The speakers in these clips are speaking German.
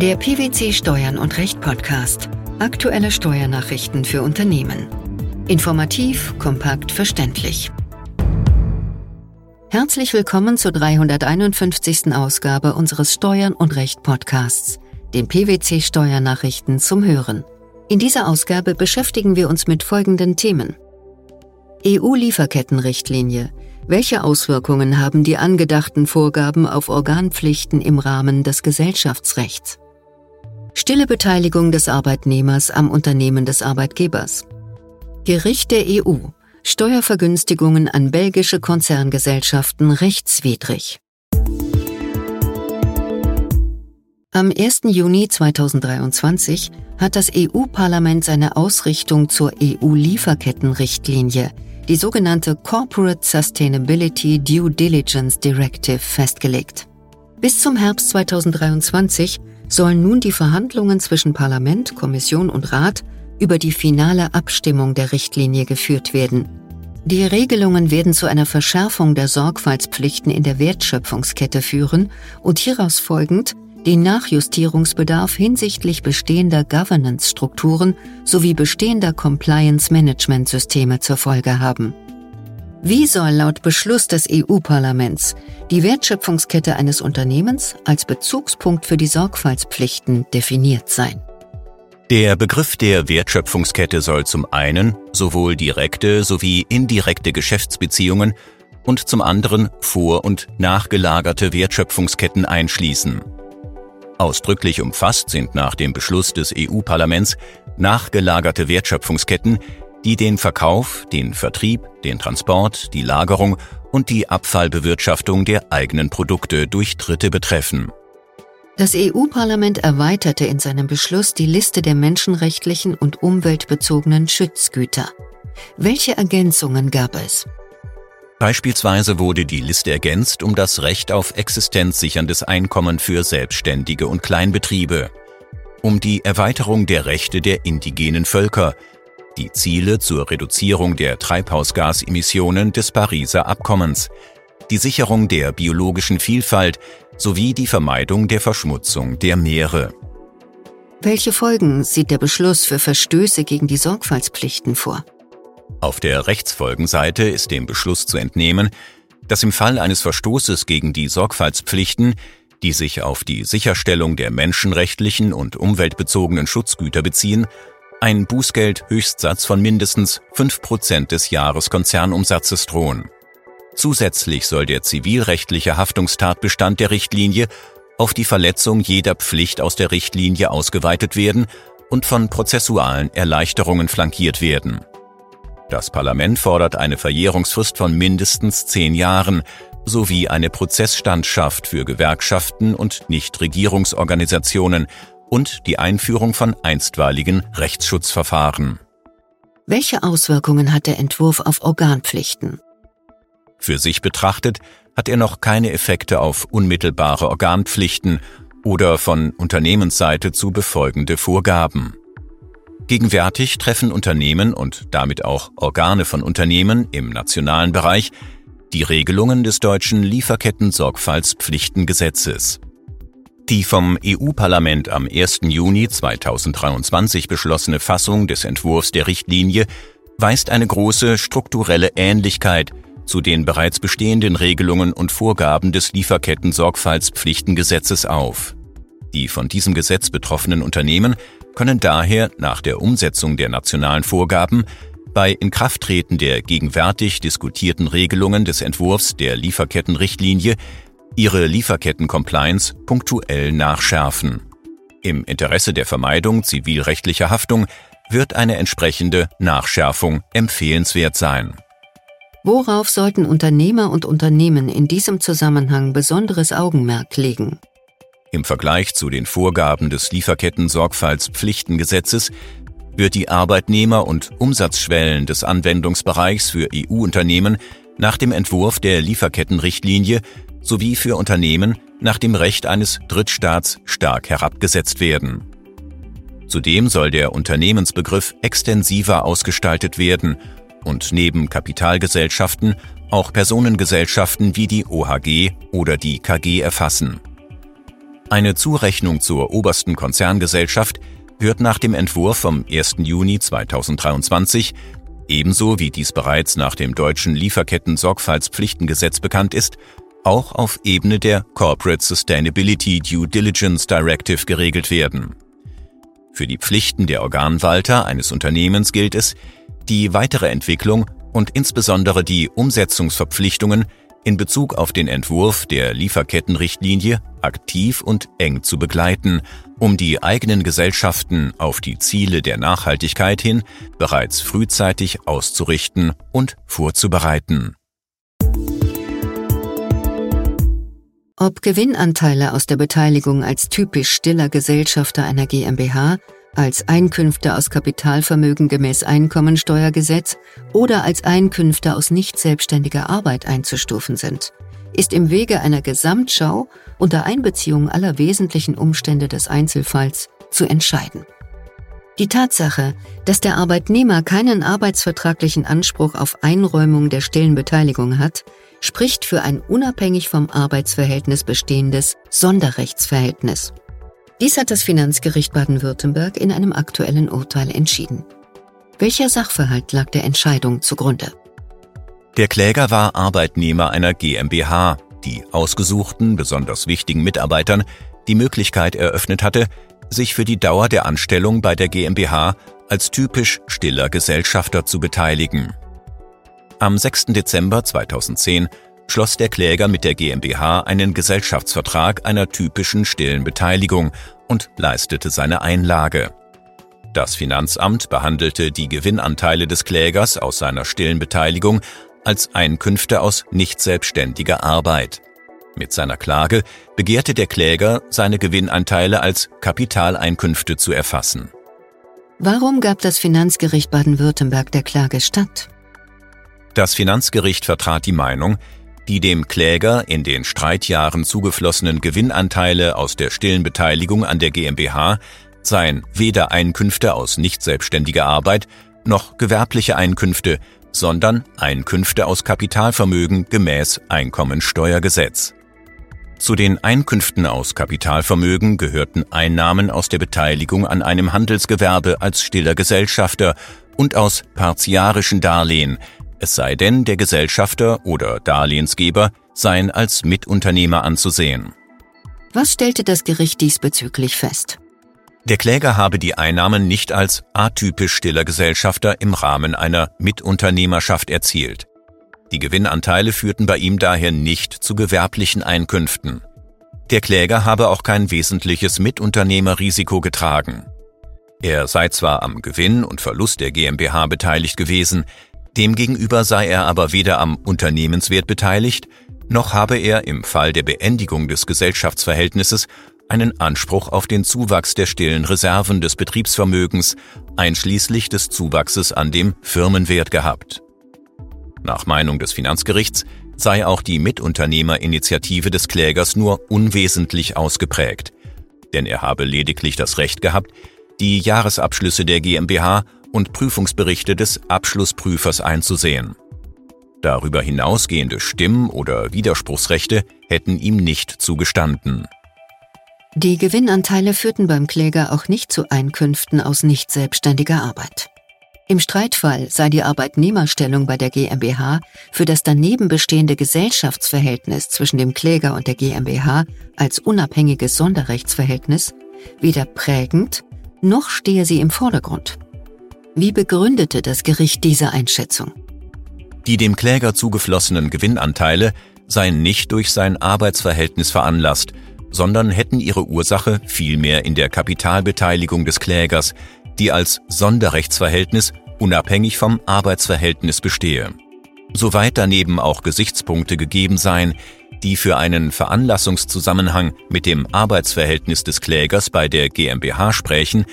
Der PwC Steuern und Recht Podcast. Aktuelle Steuernachrichten für Unternehmen. Informativ, kompakt, verständlich. Herzlich willkommen zur 351. Ausgabe unseres Steuern und Recht Podcasts, den PwC Steuernachrichten zum Hören. In dieser Ausgabe beschäftigen wir uns mit folgenden Themen. EU-Lieferkettenrichtlinie. Welche Auswirkungen haben die angedachten Vorgaben auf Organpflichten im Rahmen des Gesellschaftsrechts? Stille Beteiligung des Arbeitnehmers am Unternehmen des Arbeitgebers. Gericht der EU. Steuervergünstigungen an belgische Konzerngesellschaften rechtswidrig. Am 1. Juni 2023 hat das EU-Parlament seine Ausrichtung zur EU-Lieferkettenrichtlinie, die sogenannte Corporate Sustainability Due Diligence Directive, festgelegt. Bis zum Herbst 2023 sollen nun die Verhandlungen zwischen Parlament, Kommission und Rat über die finale Abstimmung der Richtlinie geführt werden. Die Regelungen werden zu einer Verschärfung der Sorgfaltspflichten in der Wertschöpfungskette führen und hieraus folgend den Nachjustierungsbedarf hinsichtlich bestehender Governance-Strukturen sowie bestehender Compliance-Management-Systeme zur Folge haben. Wie soll laut Beschluss des EU-Parlaments die Wertschöpfungskette eines Unternehmens als Bezugspunkt für die Sorgfaltspflichten definiert sein? Der Begriff der Wertschöpfungskette soll zum einen sowohl direkte sowie indirekte Geschäftsbeziehungen und zum anderen vor- und nachgelagerte Wertschöpfungsketten einschließen. Ausdrücklich umfasst sind nach dem Beschluss des EU-Parlaments nachgelagerte Wertschöpfungsketten, die den Verkauf, den Vertrieb, den Transport, die Lagerung und die Abfallbewirtschaftung der eigenen Produkte durch Dritte betreffen. Das EU-Parlament erweiterte in seinem Beschluss die Liste der menschenrechtlichen und umweltbezogenen Schutzgüter. Welche Ergänzungen gab es? Beispielsweise wurde die Liste ergänzt um das Recht auf existenzsicherndes Einkommen für Selbstständige und Kleinbetriebe, um die Erweiterung der Rechte der indigenen Völker, die Ziele zur Reduzierung der Treibhausgasemissionen des Pariser Abkommens, die Sicherung der biologischen Vielfalt sowie die Vermeidung der Verschmutzung der Meere. Welche Folgen sieht der Beschluss für Verstöße gegen die Sorgfaltspflichten vor? Auf der Rechtsfolgenseite ist dem Beschluss zu entnehmen, dass im Fall eines Verstoßes gegen die Sorgfaltspflichten, die sich auf die Sicherstellung der menschenrechtlichen und umweltbezogenen Schutzgüter beziehen, ein Bußgeld-Höchstsatz von mindestens 5% des Jahreskonzernumsatzes drohen. Zusätzlich soll der zivilrechtliche Haftungstatbestand der Richtlinie auf die Verletzung jeder Pflicht aus der Richtlinie ausgeweitet werden und von prozessualen Erleichterungen flankiert werden. Das Parlament fordert eine Verjährungsfrist von mindestens zehn Jahren sowie eine Prozessstandschaft für Gewerkschaften und Nichtregierungsorganisationen und die Einführung von einstweiligen Rechtsschutzverfahren. Welche Auswirkungen hat der Entwurf auf Organpflichten? Für sich betrachtet hat er noch keine Effekte auf unmittelbare Organpflichten oder von Unternehmensseite zu befolgende Vorgaben. Gegenwärtig treffen Unternehmen und damit auch Organe von Unternehmen im nationalen Bereich die Regelungen des deutschen Lieferketten-Sorgfaltspflichtengesetzes. Die vom EU-Parlament am 1. Juni 2023 beschlossene Fassung des Entwurfs der Richtlinie weist eine große strukturelle Ähnlichkeit zu den bereits bestehenden Regelungen und Vorgaben des Lieferketten-Sorgfaltspflichtengesetzes auf. Die von diesem Gesetz betroffenen Unternehmen können daher nach der Umsetzung der nationalen Vorgaben bei Inkrafttreten der gegenwärtig diskutierten Regelungen des Entwurfs der Lieferkettenrichtlinie ihre Lieferketten-Compliance punktuell nachschärfen. Im Interesse der Vermeidung zivilrechtlicher Haftung wird eine entsprechende Nachschärfung empfehlenswert sein. Worauf sollten Unternehmer und Unternehmen in diesem Zusammenhang besonderes Augenmerk legen? Im Vergleich zu den Vorgaben des Lieferketten-Sorgfaltspflichtengesetzes wird die Arbeitnehmer- und Umsatzschwellen des Anwendungsbereichs für EU-Unternehmen nach dem Entwurf der Lieferkettenrichtlinie sowie für Unternehmen nach dem Recht eines Drittstaats stark herabgesetzt werden. Zudem soll der Unternehmensbegriff extensiver ausgestaltet werden und neben Kapitalgesellschaften auch Personengesellschaften wie die OHG oder die KG erfassen. Eine Zurechnung zur obersten Konzerngesellschaft wird nach dem Entwurf vom 1. Juni 2023 ebenso wie dies bereits nach dem deutschen Lieferketten-Sorgfaltspflichtengesetz bekannt ist, auch auf Ebene der Corporate Sustainability Due Diligence Directive geregelt werden. Für die Pflichten der Organwalter eines Unternehmens gilt es, die weitere Entwicklung und insbesondere die Umsetzungsverpflichtungen in Bezug auf den Entwurf der Lieferkettenrichtlinie aktiv und eng zu begleiten, um die eigenen Gesellschaften auf die Ziele der Nachhaltigkeit hin bereits frühzeitig auszurichten und vorzubereiten. Ob Gewinnanteile aus der Beteiligung als typisch stiller Gesellschafter einer GmbH, als Einkünfte aus Kapitalvermögen gemäß Einkommensteuergesetz oder als Einkünfte aus nicht selbstständiger Arbeit einzustufen sind, ist im Wege einer Gesamtschau unter Einbeziehung aller wesentlichen Umstände des Einzelfalls zu entscheiden. Die Tatsache, dass der Arbeitnehmer keinen arbeitsvertraglichen Anspruch auf Einräumung der stillen Beteiligung hat, spricht für ein unabhängig vom Arbeitsverhältnis bestehendes Sonderrechtsverhältnis. Dies hat das Finanzgericht Baden-Württemberg in einem aktuellen Urteil entschieden. Welcher Sachverhalt lag der Entscheidung zugrunde? Der Kläger war Arbeitnehmer einer GmbH, die ausgesuchten, besonders wichtigen Mitarbeitern die Möglichkeit eröffnet hatte, sich für die Dauer der Anstellung bei der GmbH als typisch stiller Gesellschafter zu beteiligen. Am 6. Dezember 2010 schloss der Kläger mit der GmbH einen Gesellschaftsvertrag einer typischen stillen Beteiligung und leistete seine Einlage. Das Finanzamt behandelte die Gewinnanteile des Klägers aus seiner stillen Beteiligung als Einkünfte aus nicht selbstständiger Arbeit. Mit seiner Klage begehrte der Kläger, seine Gewinnanteile als Kapitaleinkünfte zu erfassen. Warum gab das Finanzgericht Baden-Württemberg der Klage statt? Das Finanzgericht vertrat die Meinung, die dem Kläger in den Streitjahren zugeflossenen Gewinnanteile aus der stillen Beteiligung an der GmbH seien weder Einkünfte aus nicht selbstständiger Arbeit noch gewerbliche Einkünfte, sondern Einkünfte aus Kapitalvermögen gemäß Einkommensteuergesetz. Zu den Einkünften aus Kapitalvermögen gehörten Einnahmen aus der Beteiligung an einem Handelsgewerbe als stiller Gesellschafter und aus partiarischen Darlehen, es sei denn, der Gesellschafter oder Darlehensgeber seien als Mitunternehmer anzusehen. Was stellte das Gericht diesbezüglich fest? Der Kläger habe die Einnahmen nicht als atypisch stiller Gesellschafter im Rahmen einer Mitunternehmerschaft erzielt. Die Gewinnanteile führten bei ihm daher nicht zu gewerblichen Einkünften. Der Kläger habe auch kein wesentliches Mitunternehmerrisiko getragen. Er sei zwar am Gewinn und Verlust der GmbH beteiligt gewesen, Demgegenüber sei er aber weder am Unternehmenswert beteiligt, noch habe er im Fall der Beendigung des Gesellschaftsverhältnisses einen Anspruch auf den Zuwachs der stillen Reserven des Betriebsvermögens, einschließlich des Zuwachses an dem Firmenwert gehabt. Nach Meinung des Finanzgerichts sei auch die Mitunternehmerinitiative des Klägers nur unwesentlich ausgeprägt, denn er habe lediglich das Recht gehabt, die Jahresabschlüsse der GmbH und Prüfungsberichte des Abschlussprüfers einzusehen. Darüber hinausgehende Stimm- oder Widerspruchsrechte hätten ihm nicht zugestanden. Die Gewinnanteile führten beim Kläger auch nicht zu Einkünften aus nicht selbstständiger Arbeit. Im Streitfall sei die Arbeitnehmerstellung bei der GmbH für das daneben bestehende Gesellschaftsverhältnis zwischen dem Kläger und der GmbH als unabhängiges Sonderrechtsverhältnis weder prägend noch stehe sie im Vordergrund. Wie begründete das Gericht diese Einschätzung? Die dem Kläger zugeflossenen Gewinnanteile seien nicht durch sein Arbeitsverhältnis veranlasst, sondern hätten ihre Ursache vielmehr in der Kapitalbeteiligung des Klägers, die als Sonderrechtsverhältnis unabhängig vom Arbeitsverhältnis bestehe. Soweit daneben auch Gesichtspunkte gegeben seien, die für einen Veranlassungszusammenhang mit dem Arbeitsverhältnis des Klägers bei der GmbH sprechen,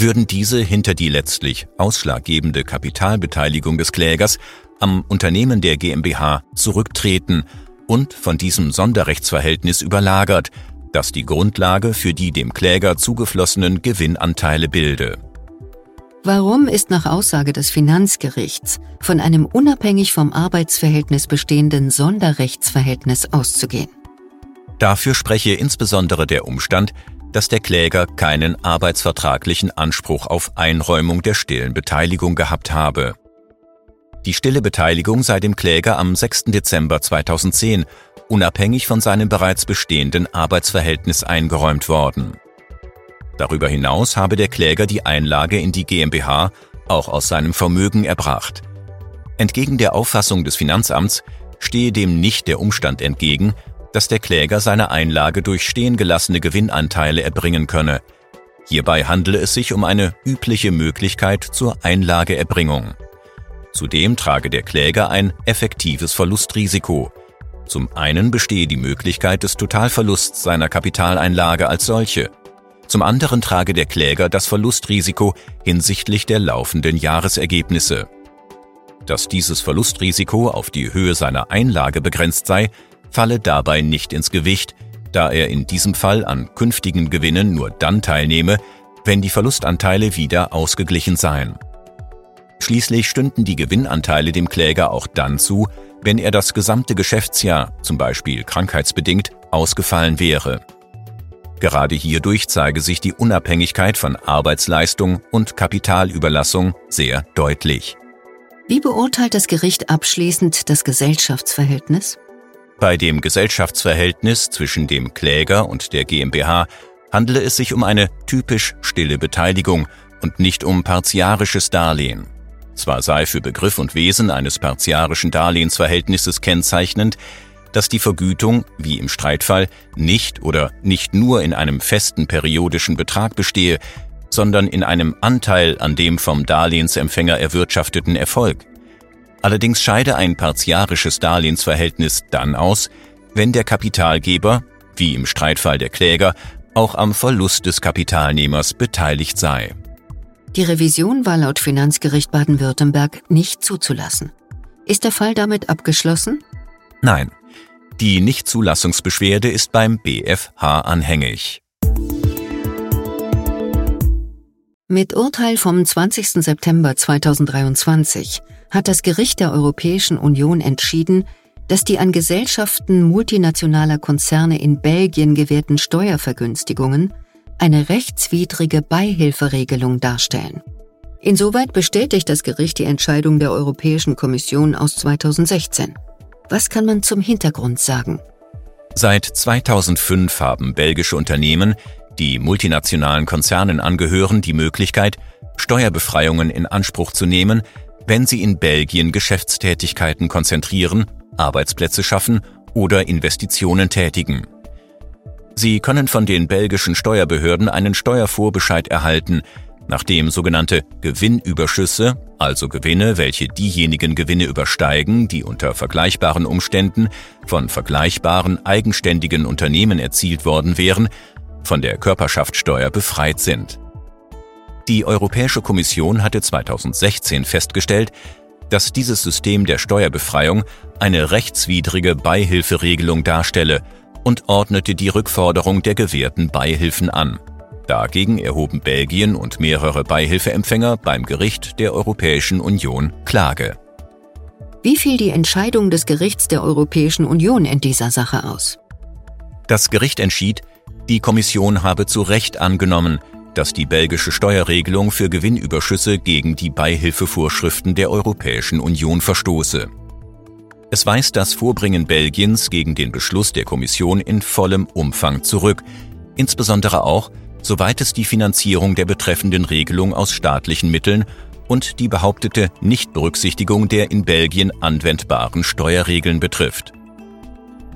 würden diese hinter die letztlich ausschlaggebende Kapitalbeteiligung des Klägers am Unternehmen der GmbH zurücktreten und von diesem Sonderrechtsverhältnis überlagert, das die Grundlage für die dem Kläger zugeflossenen Gewinnanteile bilde. Warum ist nach Aussage des Finanzgerichts von einem unabhängig vom Arbeitsverhältnis bestehenden Sonderrechtsverhältnis auszugehen? Dafür spreche insbesondere der Umstand, dass der Kläger keinen arbeitsvertraglichen Anspruch auf Einräumung der stillen Beteiligung gehabt habe. Die stille Beteiligung sei dem Kläger am 6. Dezember 2010 unabhängig von seinem bereits bestehenden Arbeitsverhältnis eingeräumt worden. Darüber hinaus habe der Kläger die Einlage in die GmbH auch aus seinem Vermögen erbracht. Entgegen der Auffassung des Finanzamts stehe dem nicht der Umstand entgegen, dass der Kläger seine Einlage durch stehen gelassene Gewinnanteile erbringen könne. Hierbei handele es sich um eine übliche Möglichkeit zur Einlageerbringung. Zudem trage der Kläger ein effektives Verlustrisiko. Zum einen bestehe die Möglichkeit des Totalverlusts seiner Kapitaleinlage als solche. Zum anderen trage der Kläger das Verlustrisiko hinsichtlich der laufenden Jahresergebnisse. Dass dieses Verlustrisiko auf die Höhe seiner Einlage begrenzt sei, falle dabei nicht ins Gewicht, da er in diesem Fall an künftigen Gewinnen nur dann teilnehme, wenn die Verlustanteile wieder ausgeglichen seien. Schließlich stünden die Gewinnanteile dem Kläger auch dann zu, wenn er das gesamte Geschäftsjahr, zum Beispiel krankheitsbedingt, ausgefallen wäre. Gerade hierdurch zeige sich die Unabhängigkeit von Arbeitsleistung und Kapitalüberlassung sehr deutlich. Wie beurteilt das Gericht abschließend das Gesellschaftsverhältnis? Bei dem Gesellschaftsverhältnis zwischen dem Kläger und der GmbH handele es sich um eine typisch stille Beteiligung und nicht um partiarisches Darlehen. Zwar sei für Begriff und Wesen eines partiarischen Darlehensverhältnisses kennzeichnend, dass die Vergütung, wie im Streitfall, nicht oder nicht nur in einem festen periodischen Betrag bestehe, sondern in einem Anteil an dem vom Darlehensempfänger erwirtschafteten Erfolg. Allerdings scheide ein partiarisches Darlehensverhältnis dann aus, wenn der Kapitalgeber, wie im Streitfall der Kläger, auch am Verlust des Kapitalnehmers beteiligt sei. Die Revision war laut Finanzgericht Baden-Württemberg nicht zuzulassen. Ist der Fall damit abgeschlossen? Nein. Die Nichtzulassungsbeschwerde ist beim BFH anhängig. Mit Urteil vom 20. September 2023 hat das Gericht der Europäischen Union entschieden, dass die an Gesellschaften multinationaler Konzerne in Belgien gewährten Steuervergünstigungen eine rechtswidrige Beihilferegelung darstellen. Insoweit bestätigt das Gericht die Entscheidung der Europäischen Kommission aus 2016. Was kann man zum Hintergrund sagen? Seit 2005 haben belgische Unternehmen die multinationalen Konzernen angehören, die Möglichkeit, Steuerbefreiungen in Anspruch zu nehmen, wenn sie in Belgien Geschäftstätigkeiten konzentrieren, Arbeitsplätze schaffen oder Investitionen tätigen. Sie können von den belgischen Steuerbehörden einen Steuervorbescheid erhalten, nachdem sogenannte Gewinnüberschüsse, also Gewinne, welche diejenigen Gewinne übersteigen, die unter vergleichbaren Umständen von vergleichbaren eigenständigen Unternehmen erzielt worden wären, von der Körperschaftssteuer befreit sind. Die Europäische Kommission hatte 2016 festgestellt, dass dieses System der Steuerbefreiung eine rechtswidrige Beihilferegelung darstelle und ordnete die Rückforderung der gewährten Beihilfen an. Dagegen erhoben Belgien und mehrere Beihilfeempfänger beim Gericht der Europäischen Union Klage. Wie fiel die Entscheidung des Gerichts der Europäischen Union in dieser Sache aus? Das Gericht entschied, die Kommission habe zu Recht angenommen, dass die belgische Steuerregelung für Gewinnüberschüsse gegen die Beihilfevorschriften der Europäischen Union verstoße. Es weist das Vorbringen Belgiens gegen den Beschluss der Kommission in vollem Umfang zurück, insbesondere auch, soweit es die Finanzierung der betreffenden Regelung aus staatlichen Mitteln und die behauptete Nichtberücksichtigung der in Belgien anwendbaren Steuerregeln betrifft.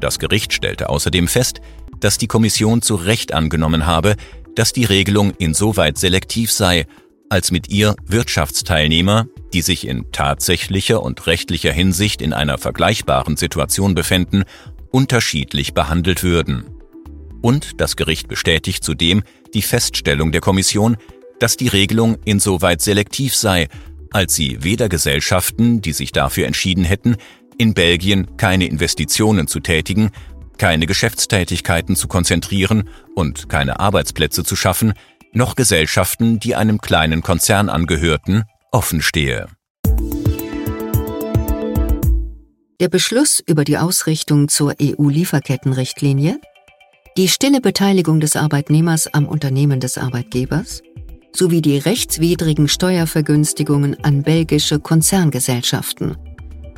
Das Gericht stellte außerdem fest, dass die Kommission zu Recht angenommen habe, dass die Regelung insoweit selektiv sei, als mit ihr Wirtschaftsteilnehmer, die sich in tatsächlicher und rechtlicher Hinsicht in einer vergleichbaren Situation befänden, unterschiedlich behandelt würden. Und das Gericht bestätigt zudem die Feststellung der Kommission, dass die Regelung insoweit selektiv sei, als sie weder Gesellschaften, die sich dafür entschieden hätten, in Belgien keine Investitionen zu tätigen, keine Geschäftstätigkeiten zu konzentrieren und keine Arbeitsplätze zu schaffen, noch Gesellschaften, die einem kleinen Konzern angehörten, offen stehe. Der Beschluss über die Ausrichtung zur EU-Lieferkettenrichtlinie die stille Beteiligung des Arbeitnehmers am Unternehmen des Arbeitgebers sowie die rechtswidrigen Steuervergünstigungen an belgische Konzerngesellschaften.